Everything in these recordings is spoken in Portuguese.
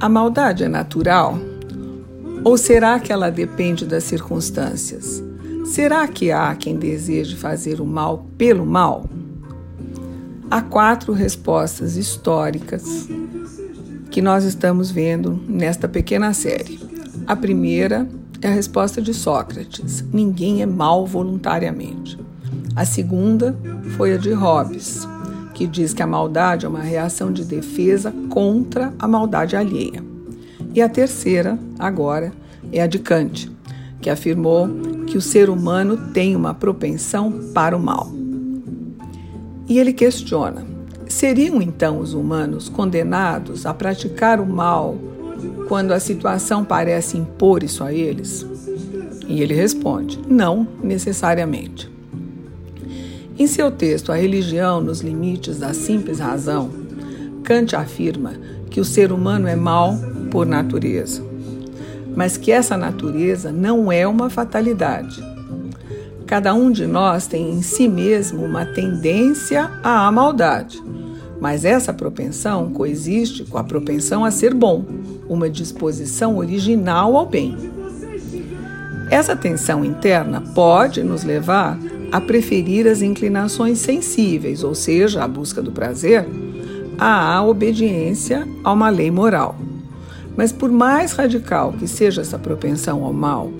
A maldade é natural? Ou será que ela depende das circunstâncias? Será que há quem deseje fazer o mal pelo mal? Há quatro respostas históricas que nós estamos vendo nesta pequena série. A primeira é a resposta de Sócrates: ninguém é mal voluntariamente. A segunda foi a de Hobbes, que diz que a maldade é uma reação de defesa contra a maldade alheia. E a terceira, agora, é a de Kant, que afirmou que o ser humano tem uma propensão para o mal. E ele questiona: seriam então os humanos condenados a praticar o mal quando a situação parece impor isso a eles? E ele responde: não necessariamente. Em seu texto A Religião nos Limites da Simples Razão, Kant afirma que o ser humano é mau por natureza, mas que essa natureza não é uma fatalidade Cada um de nós tem em si mesmo uma tendência à maldade, mas essa propensão coexiste com a propensão a ser bom, uma disposição original ao bem. Essa tensão interna pode nos levar a preferir as inclinações sensíveis, ou seja, a busca do prazer, à obediência a uma lei moral. Mas por mais radical que seja essa propensão ao mal,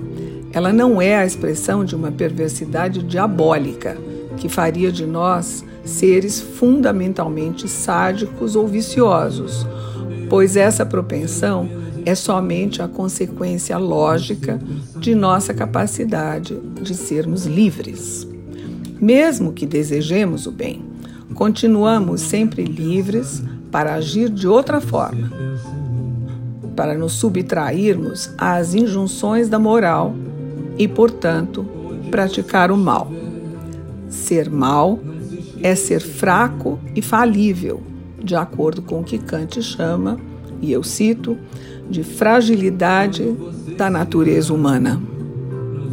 ela não é a expressão de uma perversidade diabólica que faria de nós seres fundamentalmente sádicos ou viciosos, pois essa propensão é somente a consequência lógica de nossa capacidade de sermos livres. Mesmo que desejemos o bem, continuamos sempre livres para agir de outra forma, para nos subtrairmos às injunções da moral e, portanto, praticar o mal. Ser mal é ser fraco e falível, de acordo com o que Kant chama, e eu cito, de fragilidade da natureza humana.